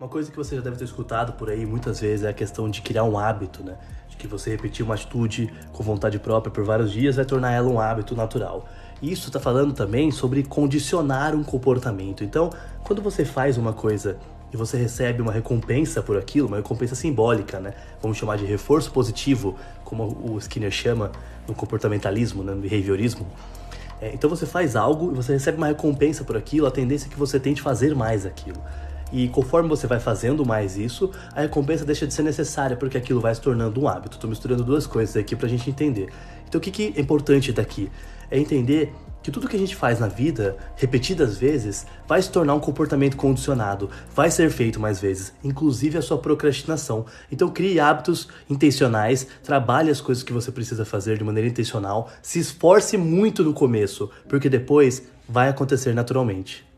Uma coisa que você já deve ter escutado por aí muitas vezes é a questão de criar um hábito, né? De que você repetir uma atitude com vontade própria por vários dias vai tornar ela um hábito natural. Isso está falando também sobre condicionar um comportamento. Então, quando você faz uma coisa e você recebe uma recompensa por aquilo, uma recompensa simbólica, né? Vamos chamar de reforço positivo, como o Skinner chama no comportamentalismo, né? no behaviorismo. É, então você faz algo e você recebe uma recompensa por aquilo, a tendência é que você tente fazer mais aquilo. E conforme você vai fazendo mais isso, a recompensa deixa de ser necessária, porque aquilo vai se tornando um hábito. Estou misturando duas coisas aqui para a gente entender. Então, o que, que é importante daqui? É entender que tudo que a gente faz na vida, repetidas vezes, vai se tornar um comportamento condicionado, vai ser feito mais vezes, inclusive a sua procrastinação. Então crie hábitos intencionais, trabalhe as coisas que você precisa fazer de maneira intencional, se esforce muito no começo, porque depois vai acontecer naturalmente.